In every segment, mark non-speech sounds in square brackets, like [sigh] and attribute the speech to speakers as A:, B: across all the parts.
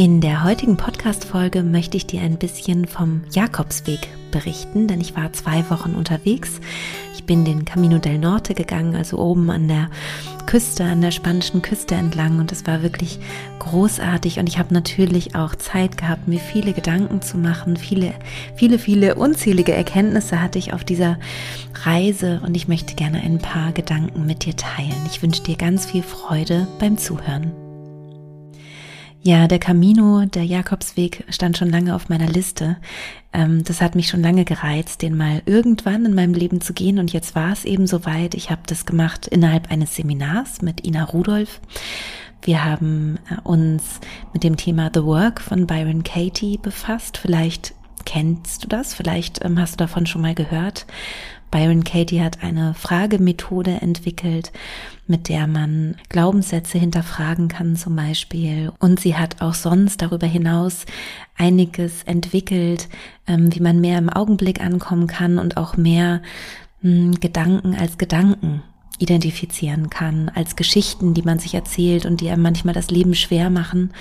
A: In der heutigen Podcast-Folge möchte ich dir ein bisschen vom Jakobsweg berichten, denn ich war zwei Wochen unterwegs. Ich bin den Camino del Norte gegangen, also oben an der Küste, an der spanischen Küste entlang und es war wirklich großartig und ich habe natürlich auch Zeit gehabt, mir viele Gedanken zu machen, viele, viele, viele unzählige Erkenntnisse hatte ich auf dieser Reise und ich möchte gerne ein paar Gedanken mit dir teilen. Ich wünsche dir ganz viel Freude beim Zuhören. Ja, der Camino, der Jakobsweg stand schon lange auf meiner Liste. Ähm, das hat mich schon lange gereizt, den mal irgendwann in meinem Leben zu gehen. Und jetzt war es eben soweit. Ich habe das gemacht innerhalb eines Seminars mit Ina Rudolph. Wir haben äh, uns mit dem Thema The Work von Byron Katie befasst. Vielleicht kennst du das, vielleicht ähm, hast du davon schon mal gehört. Byron Katie hat eine Fragemethode entwickelt, mit der man Glaubenssätze hinterfragen kann zum Beispiel. Und sie hat auch sonst darüber hinaus einiges entwickelt, ähm, wie man mehr im Augenblick ankommen kann und auch mehr hm, Gedanken als Gedanken identifizieren kann, als Geschichten, die man sich erzählt und die einem manchmal das Leben schwer machen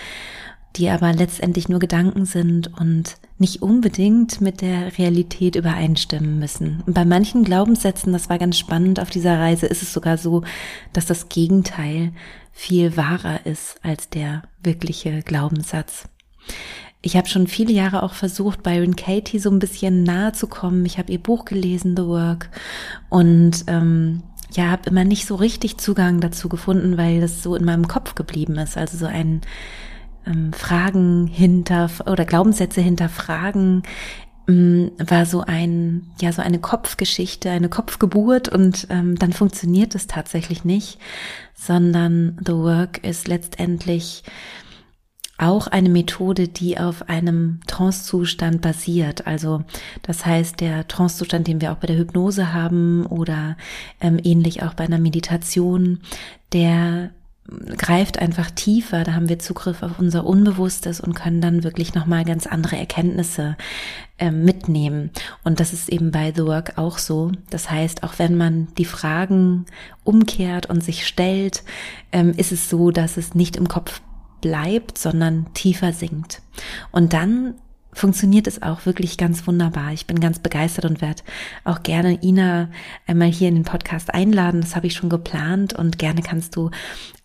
A: die aber letztendlich nur Gedanken sind und nicht unbedingt mit der Realität übereinstimmen müssen. Und bei manchen Glaubenssätzen, das war ganz spannend auf dieser Reise, ist es sogar so, dass das Gegenteil viel wahrer ist als der wirkliche Glaubenssatz. Ich habe schon viele Jahre auch versucht, Byron Katie so ein bisschen nahe zu kommen. Ich habe ihr Buch gelesen, The Work, und ähm, ja, habe immer nicht so richtig Zugang dazu gefunden, weil das so in meinem Kopf geblieben ist. Also so ein ähm, Fragen hinter oder Glaubenssätze hinterfragen ähm, war so ein ja so eine Kopfgeschichte, eine Kopfgeburt und ähm, dann funktioniert es tatsächlich nicht, sondern The Work ist letztendlich auch eine Methode, die auf einem Trancezustand basiert. Also das heißt, der Trancezustand, den wir auch bei der Hypnose haben oder ähm, ähnlich auch bei einer Meditation, der greift einfach tiefer, da haben wir Zugriff auf unser Unbewusstes und können dann wirklich nochmal ganz andere Erkenntnisse äh, mitnehmen. Und das ist eben bei The Work auch so. Das heißt, auch wenn man die Fragen umkehrt und sich stellt, ähm, ist es so, dass es nicht im Kopf bleibt, sondern tiefer sinkt. Und dann funktioniert es auch wirklich ganz wunderbar. Ich bin ganz begeistert und werde auch gerne Ina einmal hier in den Podcast einladen. Das habe ich schon geplant und gerne kannst du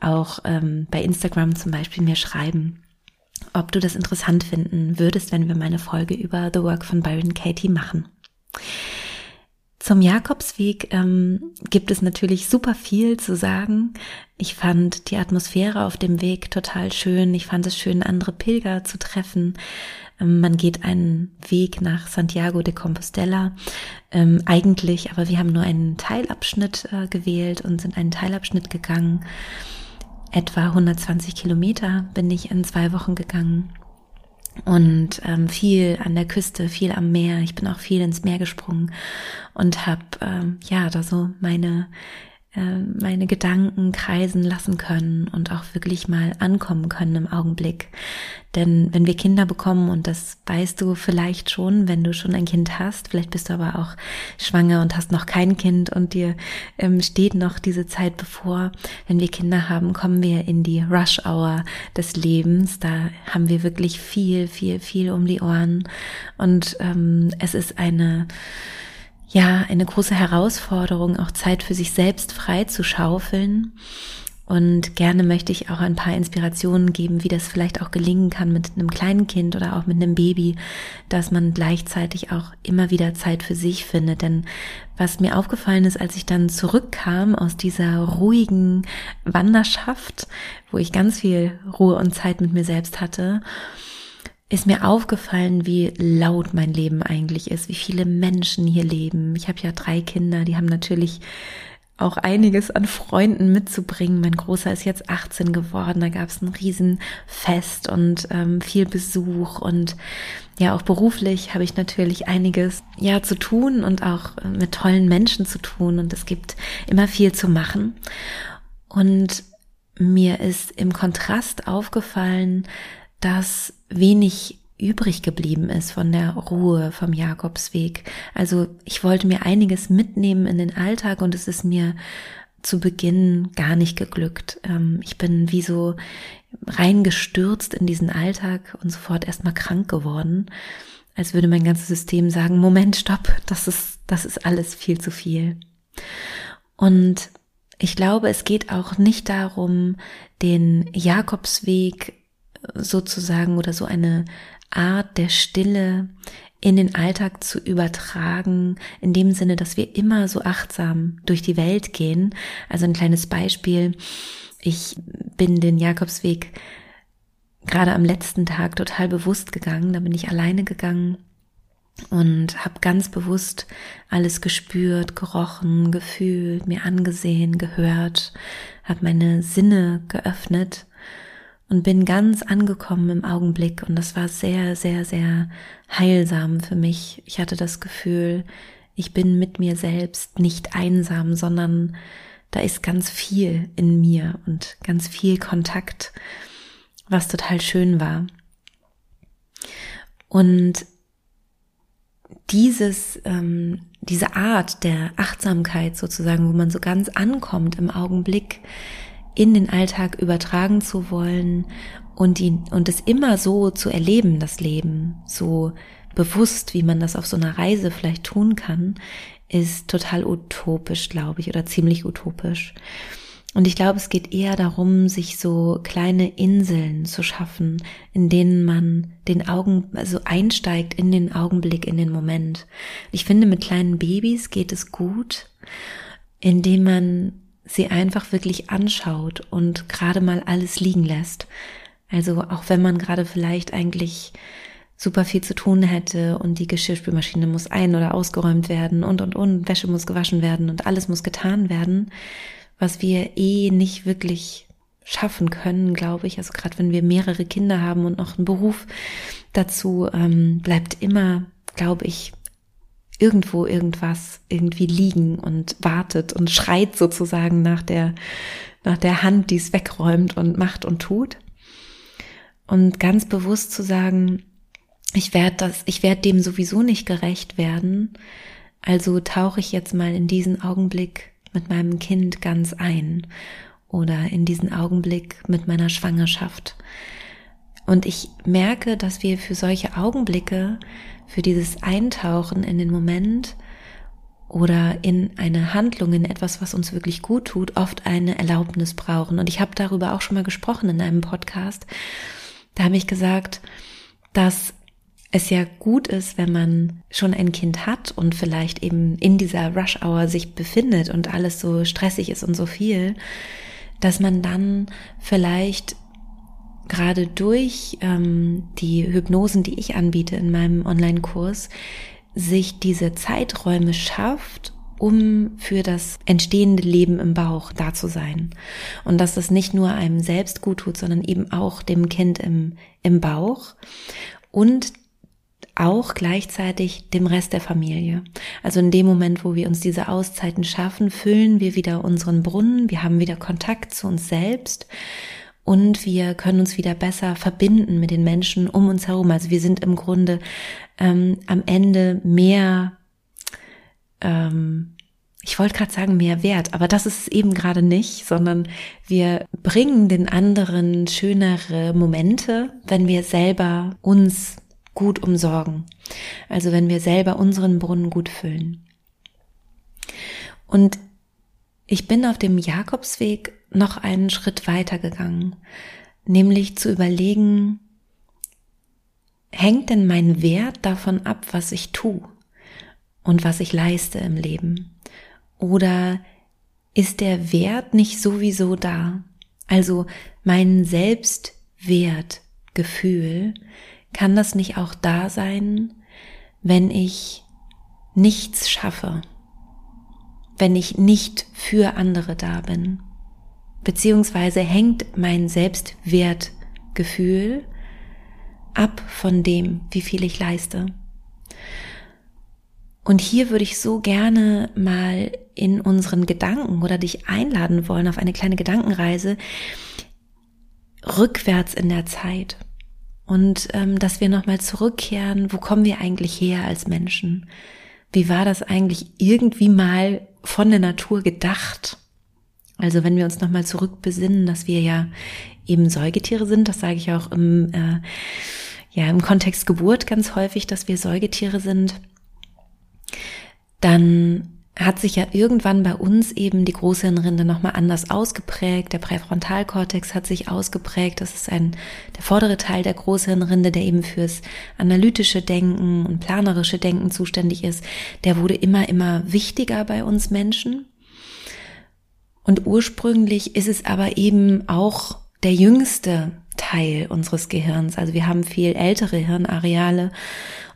A: auch ähm, bei Instagram zum Beispiel mir schreiben, ob du das interessant finden würdest, wenn wir meine Folge über The Work von Byron Katie machen. Zum Jakobsweg ähm, gibt es natürlich super viel zu sagen. Ich fand die Atmosphäre auf dem Weg total schön. Ich fand es schön, andere Pilger zu treffen. Ähm, man geht einen Weg nach Santiago de Compostela. Ähm, eigentlich, aber wir haben nur einen Teilabschnitt äh, gewählt und sind einen Teilabschnitt gegangen. Etwa 120 Kilometer bin ich in zwei Wochen gegangen und ähm, viel an der Küste, viel am Meer. Ich bin auch viel ins Meer gesprungen und habe ähm, ja da so meine meine Gedanken kreisen lassen können und auch wirklich mal ankommen können im Augenblick. Denn wenn wir Kinder bekommen, und das weißt du vielleicht schon, wenn du schon ein Kind hast, vielleicht bist du aber auch schwanger und hast noch kein Kind und dir ähm, steht noch diese Zeit bevor, wenn wir Kinder haben, kommen wir in die Rush Hour des Lebens. Da haben wir wirklich viel, viel, viel um die Ohren. Und ähm, es ist eine ja, eine große Herausforderung, auch Zeit für sich selbst frei zu schaufeln. Und gerne möchte ich auch ein paar Inspirationen geben, wie das vielleicht auch gelingen kann mit einem kleinen Kind oder auch mit einem Baby, dass man gleichzeitig auch immer wieder Zeit für sich findet. Denn was mir aufgefallen ist, als ich dann zurückkam aus dieser ruhigen Wanderschaft, wo ich ganz viel Ruhe und Zeit mit mir selbst hatte, ist mir aufgefallen, wie laut mein Leben eigentlich ist, wie viele Menschen hier leben. Ich habe ja drei Kinder, die haben natürlich auch einiges an Freunden mitzubringen. Mein Großer ist jetzt 18 geworden, da gab es ein Riesenfest und ähm, viel Besuch und ja, auch beruflich habe ich natürlich einiges ja zu tun und auch äh, mit tollen Menschen zu tun und es gibt immer viel zu machen. Und mir ist im Kontrast aufgefallen, dass wenig übrig geblieben ist von der Ruhe vom Jakobsweg. Also ich wollte mir einiges mitnehmen in den Alltag und es ist mir zu Beginn gar nicht geglückt. Ähm, ich bin wie so reingestürzt in diesen Alltag und sofort erstmal krank geworden, als würde mein ganzes System sagen, Moment, stopp, das ist, das ist alles viel zu viel. Und ich glaube, es geht auch nicht darum, den Jakobsweg sozusagen oder so eine Art der Stille in den Alltag zu übertragen, in dem Sinne, dass wir immer so achtsam durch die Welt gehen. Also ein kleines Beispiel. Ich bin den Jakobsweg gerade am letzten Tag total bewusst gegangen. Da bin ich alleine gegangen und habe ganz bewusst alles gespürt, gerochen, gefühlt, mir angesehen, gehört, habe meine Sinne geöffnet und bin ganz angekommen im Augenblick und das war sehr, sehr, sehr heilsam für mich. Ich hatte das Gefühl, ich bin mit mir selbst nicht einsam, sondern da ist ganz viel in mir und ganz viel Kontakt, was total schön war. Und dieses, ähm, diese Art der Achtsamkeit sozusagen, wo man so ganz ankommt im Augenblick, in den Alltag übertragen zu wollen und ihn, und es immer so zu erleben, das Leben, so bewusst, wie man das auf so einer Reise vielleicht tun kann, ist total utopisch, glaube ich, oder ziemlich utopisch. Und ich glaube, es geht eher darum, sich so kleine Inseln zu schaffen, in denen man den Augen, also einsteigt in den Augenblick, in den Moment. Ich finde, mit kleinen Babys geht es gut, indem man sie einfach wirklich anschaut und gerade mal alles liegen lässt. Also auch wenn man gerade vielleicht eigentlich super viel zu tun hätte und die Geschirrspülmaschine muss ein- oder ausgeräumt werden und und und, Wäsche muss gewaschen werden und alles muss getan werden, was wir eh nicht wirklich schaffen können, glaube ich. Also gerade wenn wir mehrere Kinder haben und noch einen Beruf dazu, ähm, bleibt immer, glaube ich, irgendwo irgendwas irgendwie liegen und wartet und schreit sozusagen nach der, nach der Hand, die es wegräumt und macht und tut. Und ganz bewusst zu sagen, ich werde das, ich werde dem sowieso nicht gerecht werden. Also tauche ich jetzt mal in diesen Augenblick mit meinem Kind ganz ein oder in diesen Augenblick mit meiner Schwangerschaft. Und ich merke, dass wir für solche Augenblicke für dieses Eintauchen in den Moment oder in eine Handlung, in etwas, was uns wirklich gut tut, oft eine Erlaubnis brauchen. Und ich habe darüber auch schon mal gesprochen in einem Podcast. Da habe ich gesagt, dass es ja gut ist, wenn man schon ein Kind hat und vielleicht eben in dieser Rush Hour sich befindet und alles so stressig ist und so viel, dass man dann vielleicht gerade durch ähm, die Hypnosen, die ich anbiete in meinem Online-Kurs, sich diese Zeiträume schafft, um für das entstehende Leben im Bauch da zu sein. Und dass das nicht nur einem selbst gut tut, sondern eben auch dem Kind im, im Bauch und auch gleichzeitig dem Rest der Familie. Also in dem Moment, wo wir uns diese Auszeiten schaffen, füllen wir wieder unseren Brunnen, wir haben wieder Kontakt zu uns selbst und wir können uns wieder besser verbinden mit den Menschen um uns herum. Also wir sind im Grunde ähm, am Ende mehr, ähm, ich wollte gerade sagen mehr wert, aber das ist es eben gerade nicht, sondern wir bringen den anderen schönere Momente, wenn wir selber uns gut umsorgen. Also wenn wir selber unseren Brunnen gut füllen. Und ich bin auf dem Jakobsweg noch einen Schritt weiter gegangen, nämlich zu überlegen, hängt denn mein Wert davon ab, was ich tue und was ich leiste im Leben? Oder ist der Wert nicht sowieso da? Also mein Selbstwertgefühl, kann das nicht auch da sein, wenn ich nichts schaffe, wenn ich nicht für andere da bin? Beziehungsweise hängt mein Selbstwertgefühl ab von dem, wie viel ich leiste. Und hier würde ich so gerne mal in unseren Gedanken oder dich einladen wollen auf eine kleine Gedankenreise rückwärts in der Zeit. Und ähm, dass wir nochmal zurückkehren, wo kommen wir eigentlich her als Menschen? Wie war das eigentlich irgendwie mal von der Natur gedacht? Also wenn wir uns nochmal zurückbesinnen, dass wir ja eben Säugetiere sind, das sage ich auch im, äh, ja, im Kontext Geburt ganz häufig, dass wir Säugetiere sind, dann hat sich ja irgendwann bei uns eben die Großhirnrinde nochmal anders ausgeprägt. Der Präfrontalkortex hat sich ausgeprägt. Das ist ein, der vordere Teil der Großhirnrinde, der eben fürs analytische Denken und planerische Denken zuständig ist. Der wurde immer, immer wichtiger bei uns Menschen. Und ursprünglich ist es aber eben auch der jüngste Teil unseres Gehirns. Also wir haben viel ältere Hirnareale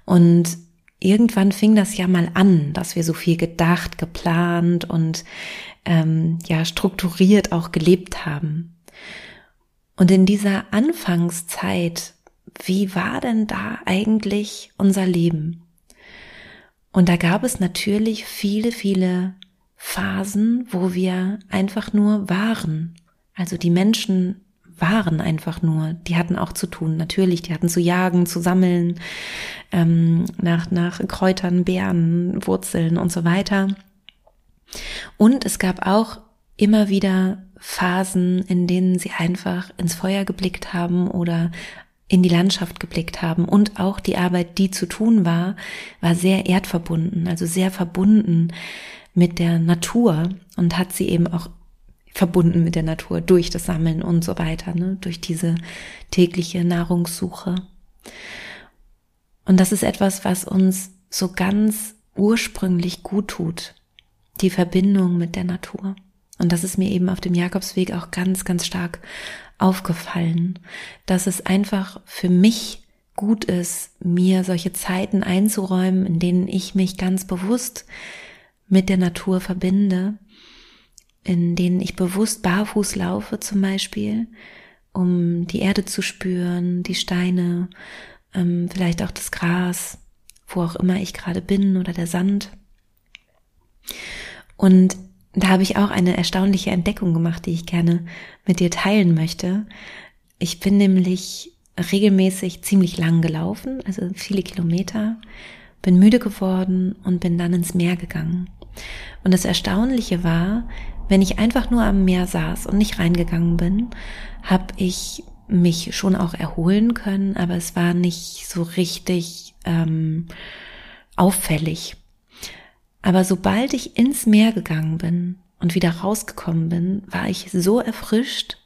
A: und irgendwann fing das ja mal an, dass wir so viel gedacht, geplant und ähm, ja strukturiert auch gelebt haben. Und in dieser Anfangszeit, wie war denn da eigentlich unser Leben? Und da gab es natürlich viele, viele Phasen, wo wir einfach nur waren. Also die Menschen waren einfach nur. Die hatten auch zu tun, natürlich. Die hatten zu jagen, zu sammeln, ähm, nach, nach Kräutern, Beeren, Wurzeln und so weiter. Und es gab auch immer wieder Phasen, in denen sie einfach ins Feuer geblickt haben oder in die Landschaft geblickt haben und auch die Arbeit, die zu tun war, war sehr erdverbunden, also sehr verbunden mit der Natur und hat sie eben auch verbunden mit der Natur durch das Sammeln und so weiter, ne? durch diese tägliche Nahrungssuche. Und das ist etwas, was uns so ganz ursprünglich gut tut, die Verbindung mit der Natur. Und das ist mir eben auf dem Jakobsweg auch ganz, ganz stark aufgefallen, dass es einfach für mich gut ist, mir solche Zeiten einzuräumen, in denen ich mich ganz bewusst mit der Natur verbinde in denen ich bewusst barfuß laufe zum Beispiel, um die Erde zu spüren, die Steine, ähm, vielleicht auch das Gras, wo auch immer ich gerade bin oder der Sand. Und da habe ich auch eine erstaunliche Entdeckung gemacht, die ich gerne mit dir teilen möchte. Ich bin nämlich regelmäßig ziemlich lang gelaufen, also viele Kilometer, bin müde geworden und bin dann ins Meer gegangen. Und das Erstaunliche war, wenn ich einfach nur am Meer saß und nicht reingegangen bin, habe ich mich schon auch erholen können, aber es war nicht so richtig ähm, auffällig. Aber sobald ich ins Meer gegangen bin und wieder rausgekommen bin, war ich so erfrischt,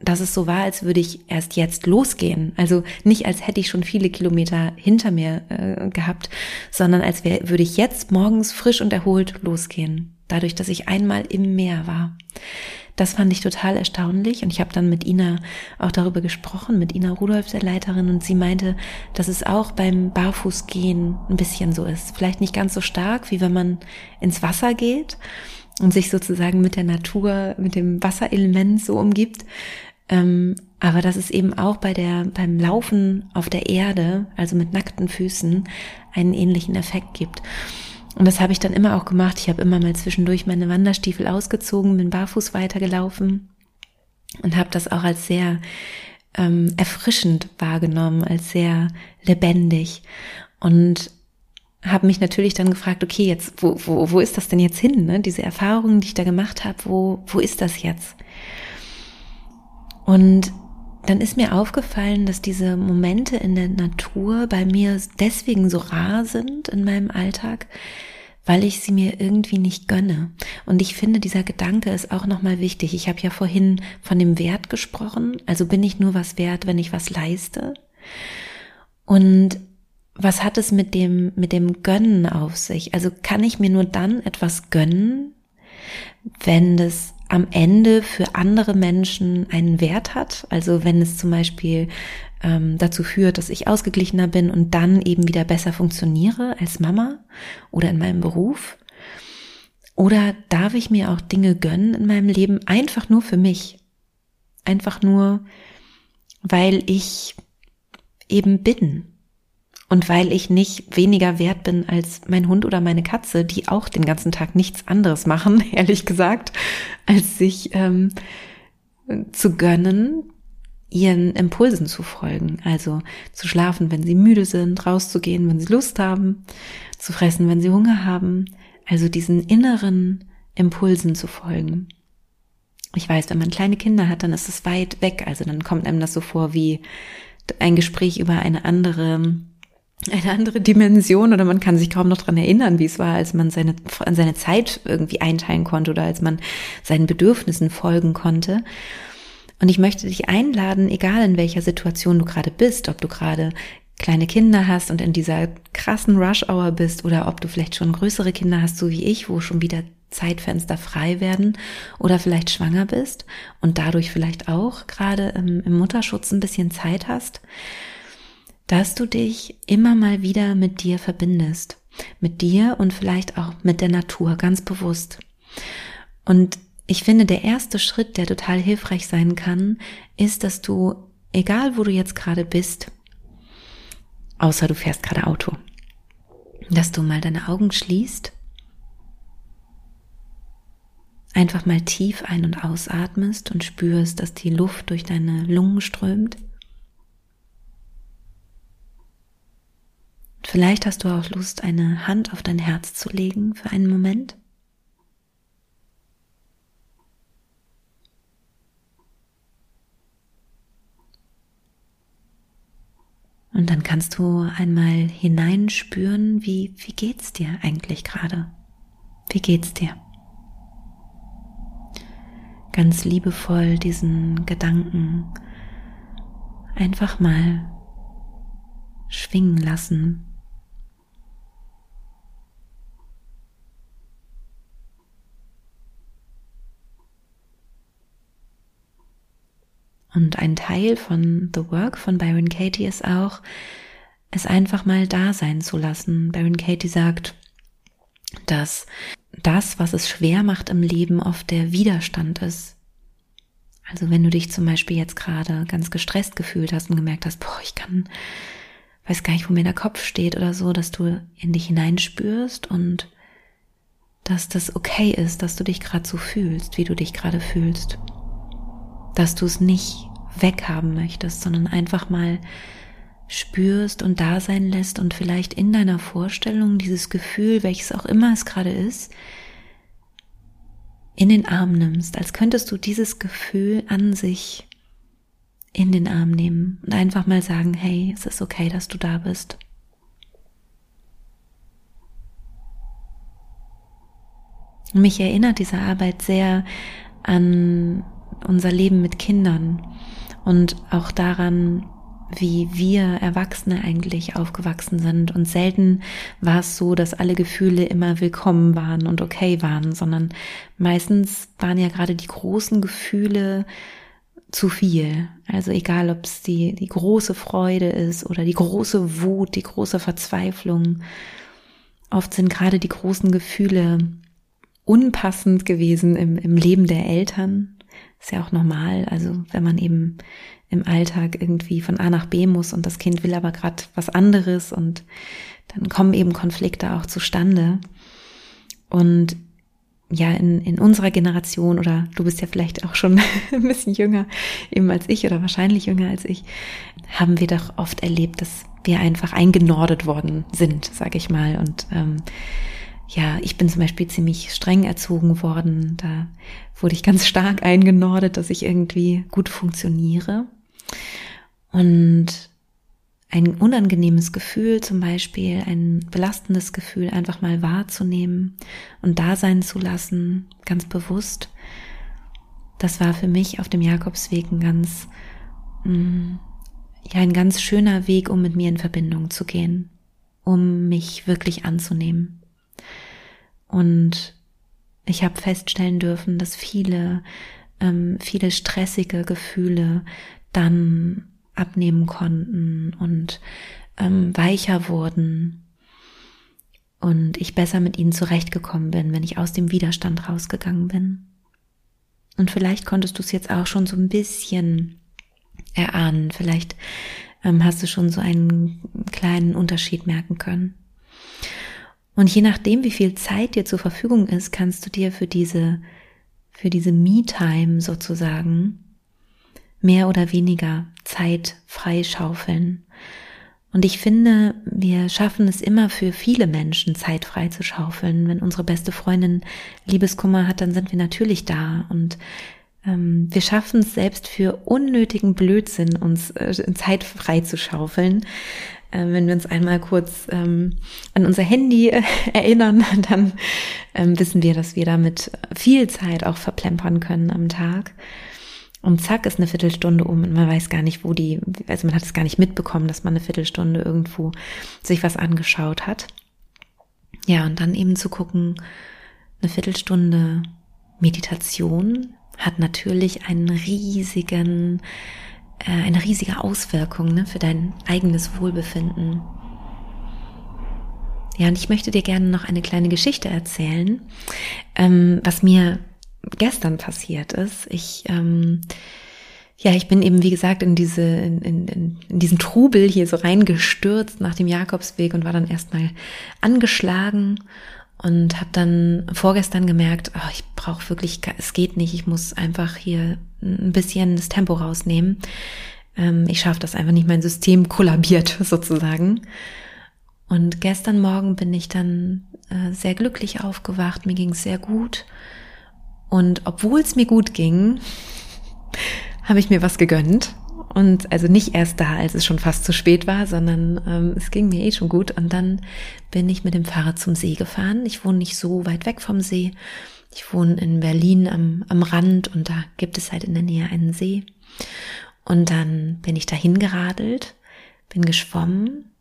A: dass es so war, als würde ich erst jetzt losgehen. Also nicht als hätte ich schon viele Kilometer hinter mir äh, gehabt, sondern als wär, würde ich jetzt morgens frisch und erholt losgehen dadurch, dass ich einmal im Meer war. Das fand ich total erstaunlich und ich habe dann mit Ina auch darüber gesprochen, mit Ina Rudolf, der Leiterin, und sie meinte, dass es auch beim Barfußgehen ein bisschen so ist. Vielleicht nicht ganz so stark, wie wenn man ins Wasser geht und sich sozusagen mit der Natur, mit dem Wasserelement so umgibt. Ähm, aber dass es eben auch bei der, beim Laufen auf der Erde, also mit nackten Füßen, einen ähnlichen Effekt gibt. Und das habe ich dann immer auch gemacht. Ich habe immer mal zwischendurch meine Wanderstiefel ausgezogen, bin barfuß weitergelaufen und habe das auch als sehr ähm, erfrischend wahrgenommen, als sehr lebendig. Und habe mich natürlich dann gefragt, okay, jetzt, wo, wo, wo ist das denn jetzt hin? Ne? Diese Erfahrungen, die ich da gemacht habe, wo, wo ist das jetzt? Und dann ist mir aufgefallen, dass diese Momente in der Natur bei mir deswegen so rar sind in meinem Alltag, weil ich sie mir irgendwie nicht gönne. Und ich finde, dieser Gedanke ist auch nochmal wichtig. Ich habe ja vorhin von dem Wert gesprochen. Also bin ich nur was wert, wenn ich was leiste? Und was hat es mit dem, mit dem Gönnen auf sich? Also kann ich mir nur dann etwas gönnen, wenn das am Ende für andere Menschen einen Wert hat. Also wenn es zum Beispiel ähm, dazu führt, dass ich ausgeglichener bin und dann eben wieder besser funktioniere als Mama oder in meinem Beruf. Oder darf ich mir auch Dinge gönnen in meinem Leben einfach nur für mich? Einfach nur, weil ich eben bin Und weil ich nicht weniger wert bin als mein Hund oder meine Katze, die auch den ganzen Tag nichts anderes machen, [laughs] ehrlich gesagt, als sich ähm, zu gönnen, ihren Impulsen zu folgen. Also zu schlafen, wenn sie müde sind, rauszugehen, wenn sie Lust haben, zu fressen, wenn sie Hunger haben. Also diesen inneren Impulsen zu folgen. Ich weiß, wenn man kleine Kinder hat, dann ist es weit weg. Also dann kommt einem das so vor wie ein Gespräch über eine andere eine andere Dimension oder man kann sich kaum noch dran erinnern, wie es war, als man seine, seine Zeit irgendwie einteilen konnte oder als man seinen Bedürfnissen folgen konnte. Und ich möchte dich einladen, egal in welcher Situation du gerade bist, ob du gerade kleine Kinder hast und in dieser krassen Rush-Hour bist oder ob du vielleicht schon größere Kinder hast, so wie ich, wo schon wieder Zeitfenster frei werden oder vielleicht schwanger bist und dadurch vielleicht auch gerade im, im Mutterschutz ein bisschen Zeit hast, dass du dich immer mal wieder mit dir verbindest, mit dir und vielleicht auch mit der Natur ganz bewusst. Und ich finde, der erste Schritt, der total hilfreich sein kann, ist, dass du, egal wo du jetzt gerade bist, außer du fährst gerade Auto, dass du mal deine Augen schließt einfach mal tief ein- und ausatmest und spürst, dass die Luft durch deine Lungen strömt. Vielleicht hast du auch Lust, eine Hand auf dein Herz zu legen für einen Moment. Und dann kannst du einmal hineinspüren, wie, wie geht's dir eigentlich gerade? Wie geht's dir? ganz liebevoll diesen Gedanken einfach mal schwingen lassen. Und ein Teil von The Work von Byron Katie ist auch, es einfach mal da sein zu lassen. Byron Katie sagt, dass das, was es schwer macht im Leben, oft der Widerstand ist. Also wenn du dich zum Beispiel jetzt gerade ganz gestresst gefühlt hast und gemerkt hast, boah, ich kann, weiß gar nicht, wo mir der Kopf steht oder so, dass du in dich hineinspürst und dass das okay ist, dass du dich gerade so fühlst, wie du dich gerade fühlst. Dass du es nicht weghaben möchtest, sondern einfach mal spürst und da sein lässt und vielleicht in deiner Vorstellung dieses Gefühl, welches auch immer es gerade ist, in den Arm nimmst, als könntest du dieses Gefühl an sich in den Arm nehmen und einfach mal sagen, hey, es ist okay, dass du da bist. Mich erinnert diese Arbeit sehr an unser Leben mit Kindern und auch daran, wie wir Erwachsene eigentlich aufgewachsen sind. Und selten war es so, dass alle Gefühle immer willkommen waren und okay waren, sondern meistens waren ja gerade die großen Gefühle zu viel. Also egal, ob es die, die große Freude ist oder die große Wut, die große Verzweiflung. Oft sind gerade die großen Gefühle unpassend gewesen im, im Leben der Eltern. Ist ja auch normal. Also wenn man eben im Alltag irgendwie von A nach B muss und das Kind will aber gerade was anderes und dann kommen eben Konflikte auch zustande. Und ja, in, in unserer Generation oder du bist ja vielleicht auch schon [laughs] ein bisschen jünger eben als ich oder wahrscheinlich jünger als ich, haben wir doch oft erlebt, dass wir einfach eingenordet worden sind, sage ich mal. Und ähm, ja, ich bin zum Beispiel ziemlich streng erzogen worden. Da wurde ich ganz stark eingenordet, dass ich irgendwie gut funktioniere. Und ein unangenehmes Gefühl, zum Beispiel ein belastendes Gefühl, einfach mal wahrzunehmen und da sein zu lassen, ganz bewusst. Das war für mich auf dem Jakobsweg ein ganz, mm, ja, ein ganz schöner Weg, um mit mir in Verbindung zu gehen, um mich wirklich anzunehmen. Und ich habe feststellen dürfen, dass viele, ähm, viele stressige Gefühle dann abnehmen konnten und ähm, weicher wurden und ich besser mit ihnen zurechtgekommen bin, wenn ich aus dem Widerstand rausgegangen bin. Und vielleicht konntest du es jetzt auch schon so ein bisschen erahnen. Vielleicht ähm, hast du schon so einen kleinen Unterschied merken können. Und je nachdem, wie viel Zeit dir zur Verfügung ist, kannst du dir für diese, für diese Me-Time sozusagen mehr oder weniger Zeit freischaufeln. Und ich finde, wir schaffen es immer für viele Menschen, Zeit frei zu schaufeln. Wenn unsere beste Freundin Liebeskummer hat, dann sind wir natürlich da. Und ähm, wir schaffen es selbst für unnötigen Blödsinn, uns äh, Zeit frei zu schaufeln. Äh, wenn wir uns einmal kurz ähm, an unser Handy äh, [laughs] erinnern, dann ähm, wissen wir, dass wir damit viel Zeit auch verplempern können am Tag. Und zack ist eine Viertelstunde um und man weiß gar nicht, wo die, also man hat es gar nicht mitbekommen, dass man eine Viertelstunde irgendwo sich was angeschaut hat. Ja, und dann eben zu gucken, eine Viertelstunde Meditation hat natürlich einen riesigen, äh, eine riesige Auswirkung ne, für dein eigenes Wohlbefinden. Ja, und ich möchte dir gerne noch eine kleine Geschichte erzählen, ähm, was mir gestern passiert ist. Ich, ähm, ja, ich bin eben, wie gesagt, in diese, in, in, in diesen Trubel hier so reingestürzt nach dem Jakobsweg und war dann erstmal angeschlagen und habe dann vorgestern gemerkt, oh, ich brauche wirklich, es geht nicht, ich muss einfach hier ein bisschen das Tempo rausnehmen. Ähm, ich schaffe das einfach nicht, mein System kollabiert [laughs] sozusagen. Und gestern Morgen bin ich dann äh, sehr glücklich aufgewacht, mir ging es sehr gut und obwohl es mir gut ging, [laughs] habe ich mir was gegönnt. Und also nicht erst da, als es schon fast zu spät war, sondern ähm, es ging mir eh schon gut. Und dann bin ich mit dem Fahrrad zum See gefahren. Ich wohne nicht so weit weg vom See. Ich wohne in Berlin am, am Rand und da gibt es halt in der Nähe einen See. Und dann bin ich dahin geradelt, bin geschwommen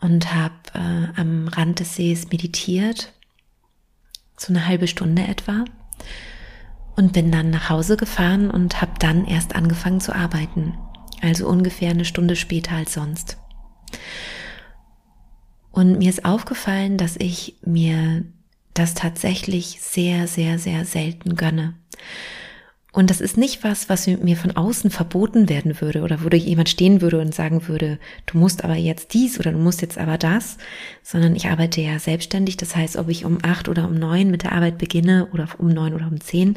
A: und habe äh, am Rand des Sees meditiert, so eine halbe Stunde etwa und bin dann nach Hause gefahren und habe dann erst angefangen zu arbeiten, also ungefähr eine Stunde später als sonst. Und mir ist aufgefallen, dass ich mir das tatsächlich sehr, sehr, sehr selten gönne. Und das ist nicht was, was mir von außen verboten werden würde oder wo jemand stehen würde und sagen würde, du musst aber jetzt dies oder du musst jetzt aber das, sondern ich arbeite ja selbstständig. Das heißt, ob ich um acht oder um neun mit der Arbeit beginne oder um neun oder um zehn,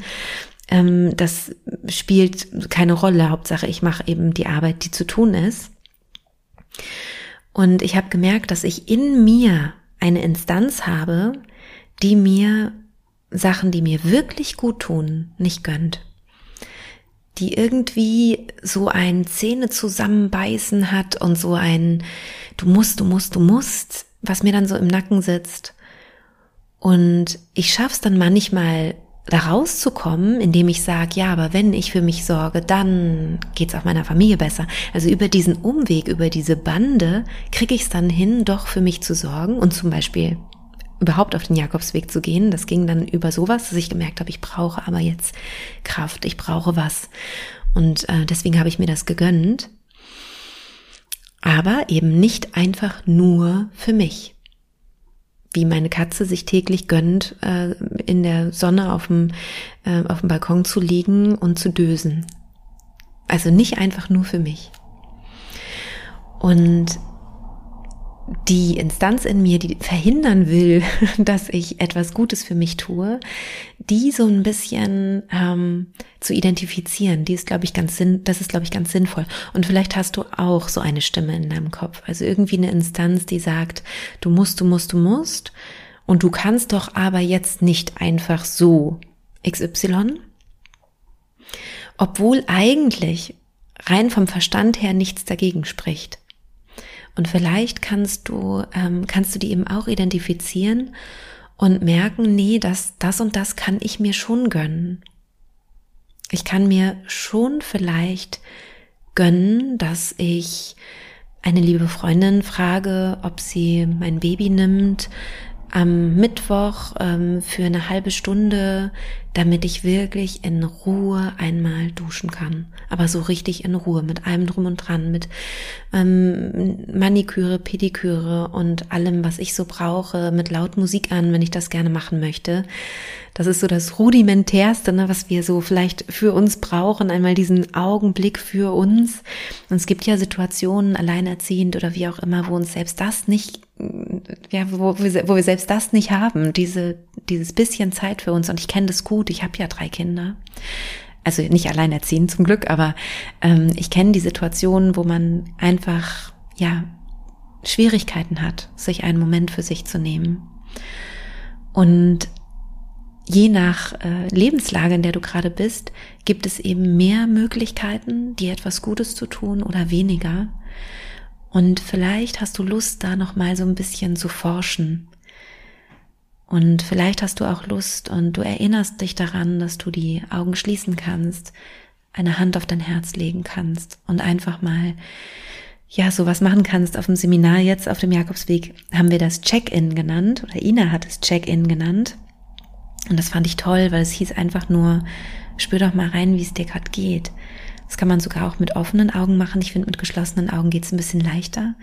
A: ähm, das spielt keine Rolle. Hauptsache, ich mache eben die Arbeit, die zu tun ist. Und ich habe gemerkt, dass ich in mir eine Instanz habe, die mir Sachen, die mir wirklich gut tun, nicht gönnt die irgendwie so ein Zähne zusammenbeißen hat und so ein du musst, du musst, du musst, was mir dann so im Nacken sitzt. Und ich schaff's dann manchmal da rauszukommen, indem ich sage, ja, aber wenn ich für mich sorge, dann geht's auch meiner Familie besser. Also über diesen Umweg, über diese Bande kriege ich es dann hin, doch für mich zu sorgen und zum Beispiel überhaupt auf den Jakobsweg zu gehen. Das ging dann über sowas, dass ich gemerkt habe, ich brauche aber jetzt Kraft, ich brauche was. Und äh, deswegen habe ich mir das gegönnt. Aber eben nicht einfach nur für mich. Wie meine Katze sich täglich gönnt, äh, in der Sonne auf dem, äh, auf dem Balkon zu liegen und zu dösen. Also nicht einfach nur für mich. Und die Instanz in mir, die verhindern will, [laughs] dass ich etwas Gutes für mich tue, die so ein bisschen ähm, zu identifizieren, die ist, glaube ich, ganz sinn, das ist, glaube ich, ganz sinnvoll. Und vielleicht hast du auch so eine Stimme in deinem Kopf, also irgendwie eine Instanz, die sagt, du musst, du musst, du musst, und du kannst doch aber jetzt nicht einfach so XY, obwohl eigentlich rein vom Verstand her nichts dagegen spricht. Und vielleicht kannst du, ähm, kannst du die eben auch identifizieren und merken, nee, das, das und das kann ich mir schon gönnen. Ich kann mir schon vielleicht gönnen, dass ich eine liebe Freundin frage, ob sie mein Baby nimmt, am Mittwoch ähm, für eine halbe Stunde, damit ich wirklich in Ruhe einmal duschen kann. Aber so richtig in Ruhe, mit allem drum und dran, mit ähm, Maniküre, Pediküre und allem, was ich so brauche, mit laut Musik an, wenn ich das gerne machen möchte. Das ist so das Rudimentärste, ne, was wir so vielleicht für uns brauchen, einmal diesen Augenblick für uns. Und es gibt ja Situationen, alleinerziehend oder wie auch immer, wo uns selbst das nicht ja, wo, wo wir selbst das nicht haben, diese, dieses bisschen Zeit für uns. Und ich kenne das gut, ich habe ja drei Kinder. Also nicht alleinerziehend zum Glück, aber ähm, ich kenne die Situation, wo man einfach, ja, Schwierigkeiten hat, sich einen Moment für sich zu nehmen. Und je nach äh, Lebenslage, in der du gerade bist, gibt es eben mehr Möglichkeiten, dir etwas Gutes zu tun oder weniger. Und vielleicht hast du Lust, da noch mal so ein bisschen zu forschen. Und vielleicht hast du auch Lust und du erinnerst dich daran, dass du die Augen schließen kannst, eine Hand auf dein Herz legen kannst und einfach mal ja, sowas machen kannst auf dem Seminar jetzt auf dem Jakobsweg, haben wir das Check-in genannt oder Ina hat es Check-in genannt. Und das fand ich toll, weil es hieß einfach nur, spür doch mal rein, wie es dir gerade geht. Das kann man sogar auch mit offenen Augen machen. Ich finde, mit geschlossenen Augen geht es ein bisschen leichter,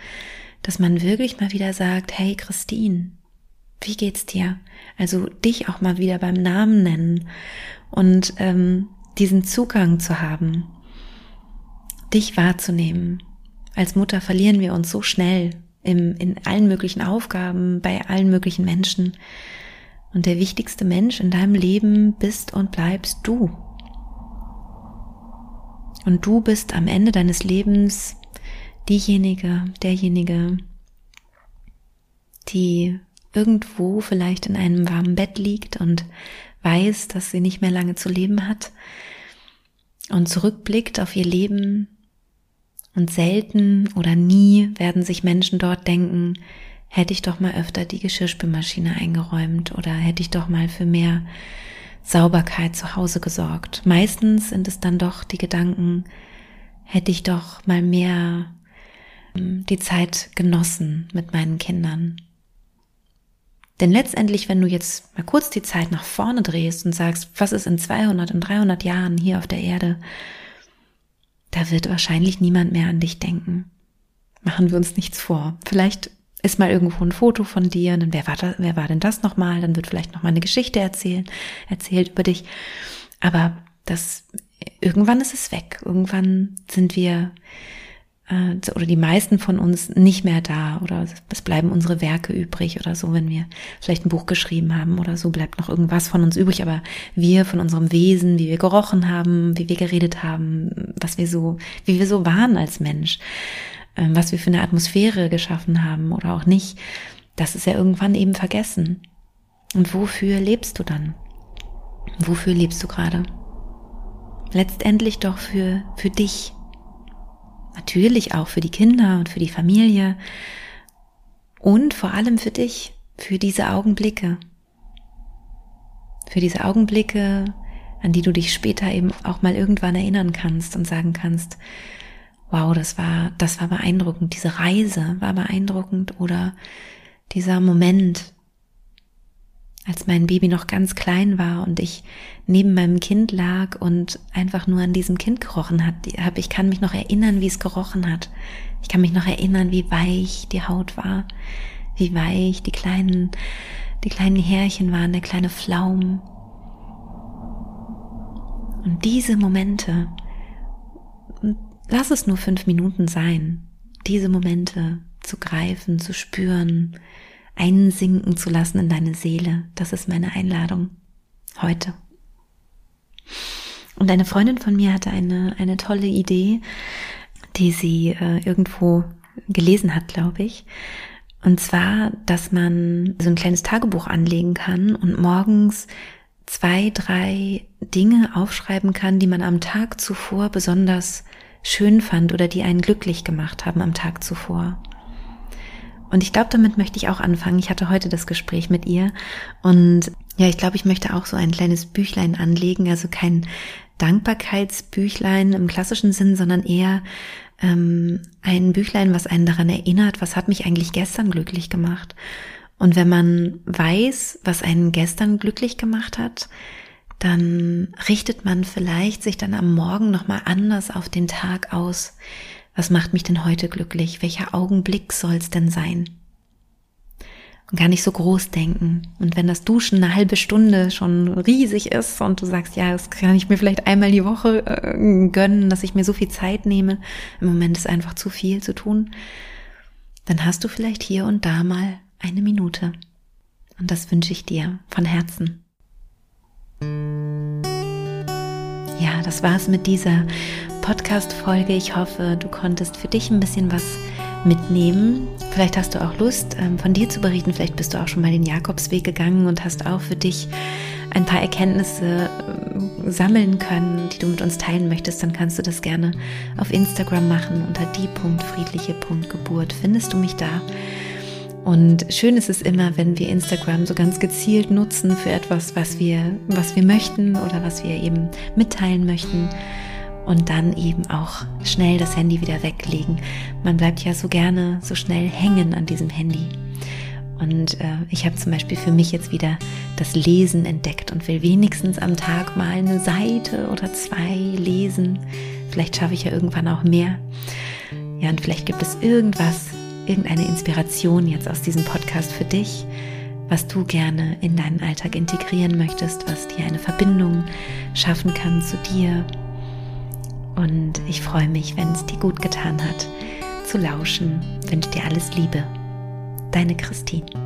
A: dass man wirklich mal wieder sagt, hey Christine, wie geht's dir? Also dich auch mal wieder beim Namen nennen und ähm, diesen Zugang zu haben, dich wahrzunehmen. Als Mutter verlieren wir uns so schnell im, in allen möglichen Aufgaben, bei allen möglichen Menschen. Und der wichtigste Mensch in deinem Leben bist und bleibst du. Und du bist am Ende deines Lebens diejenige, derjenige, die irgendwo vielleicht in einem warmen Bett liegt und weiß, dass sie nicht mehr lange zu leben hat und zurückblickt auf ihr Leben. Und selten oder nie werden sich Menschen dort denken, hätte ich doch mal öfter die Geschirrspülmaschine eingeräumt oder hätte ich doch mal für mehr Sauberkeit zu Hause gesorgt. Meistens sind es dann doch die Gedanken, hätte ich doch mal mehr ähm, die Zeit genossen mit meinen Kindern. Denn letztendlich, wenn du jetzt mal kurz die Zeit nach vorne drehst und sagst, was ist in 200 und 300 Jahren hier auf der Erde, da wird wahrscheinlich niemand mehr an dich denken. Machen wir uns nichts vor. Vielleicht ist mal irgendwo ein Foto von dir, und dann wer war, da, wer war denn das nochmal? Dann wird vielleicht nochmal eine Geschichte erzählen, erzählt über dich. Aber das, irgendwann ist es weg. Irgendwann sind wir, äh, oder die meisten von uns nicht mehr da oder es bleiben unsere Werke übrig oder so, wenn wir vielleicht ein Buch geschrieben haben oder so, bleibt noch irgendwas von uns übrig, aber wir von unserem Wesen, wie wir gerochen haben, wie wir geredet haben, was wir so, wie wir so waren als Mensch, was wir für eine Atmosphäre geschaffen haben oder auch nicht, das ist ja irgendwann eben vergessen. Und wofür lebst du dann? Wofür lebst du gerade? Letztendlich doch für, für dich. Natürlich auch für die Kinder und für die Familie. Und vor allem für dich, für diese Augenblicke. Für diese Augenblicke, an die du dich später eben auch mal irgendwann erinnern kannst und sagen kannst, wow, das war, das war beeindruckend, diese Reise war beeindruckend oder dieser Moment, als mein Baby noch ganz klein war und ich neben meinem Kind lag und einfach nur an diesem Kind gerochen hat, ich kann mich noch erinnern, wie es gerochen hat. Ich kann mich noch erinnern, wie weich die Haut war, wie weich die kleinen die kleinen Härchen waren, der kleine Flaum. Und diese Momente, lass es nur fünf Minuten sein, diese Momente zu greifen, zu spüren, einsinken zu lassen in deine Seele. Das ist meine Einladung heute. Und eine Freundin von mir hatte eine, eine tolle Idee, die sie äh, irgendwo gelesen hat, glaube ich. Und zwar, dass man so ein kleines Tagebuch anlegen kann und morgens zwei, drei Dinge aufschreiben kann, die man am Tag zuvor besonders schön fand oder die einen glücklich gemacht haben am Tag zuvor. Und ich glaube, damit möchte ich auch anfangen. Ich hatte heute das Gespräch mit ihr und ja, ich glaube, ich möchte auch so ein kleines Büchlein anlegen, also kein Dankbarkeitsbüchlein im klassischen Sinn, sondern eher ähm, ein Büchlein, was einen daran erinnert, was hat mich eigentlich gestern glücklich gemacht Und wenn man weiß, was einen gestern glücklich gemacht hat, dann richtet man vielleicht sich dann am Morgen nochmal anders auf den Tag aus. Was macht mich denn heute glücklich? Welcher Augenblick soll es denn sein? Und gar nicht so groß denken. Und wenn das Duschen eine halbe Stunde schon riesig ist und du sagst, ja, das kann ich mir vielleicht einmal die Woche äh, gönnen, dass ich mir so viel Zeit nehme, im Moment ist einfach zu viel zu tun, dann hast du vielleicht hier und da mal eine Minute. Und das wünsche ich dir von Herzen. Ja, das war's mit dieser Podcast-Folge. Ich hoffe, du konntest für dich ein bisschen was mitnehmen. Vielleicht hast du auch Lust, ähm, von dir zu berichten. Vielleicht bist du auch schon mal den Jakobsweg gegangen und hast auch für dich ein paar Erkenntnisse äh, sammeln können, die du mit uns teilen möchtest, dann kannst du das gerne auf Instagram machen unter die.friedliche.geburt. Findest du mich da? Und schön ist es immer, wenn wir Instagram so ganz gezielt nutzen für etwas, was wir, was wir möchten oder was wir eben mitteilen möchten und dann eben auch schnell das Handy wieder weglegen. Man bleibt ja so gerne so schnell hängen an diesem Handy. Und äh, ich habe zum Beispiel für mich jetzt wieder das Lesen entdeckt und will wenigstens am Tag mal eine Seite oder zwei lesen. Vielleicht schaffe ich ja irgendwann auch mehr. Ja, und vielleicht gibt es irgendwas, irgendeine Inspiration jetzt aus diesem Podcast für dich, was du gerne in deinen Alltag integrieren möchtest, was dir eine Verbindung schaffen kann zu dir. Und ich freue mich, wenn es dir gut getan hat, zu lauschen. Wünsche dir alles Liebe. Deine Christine.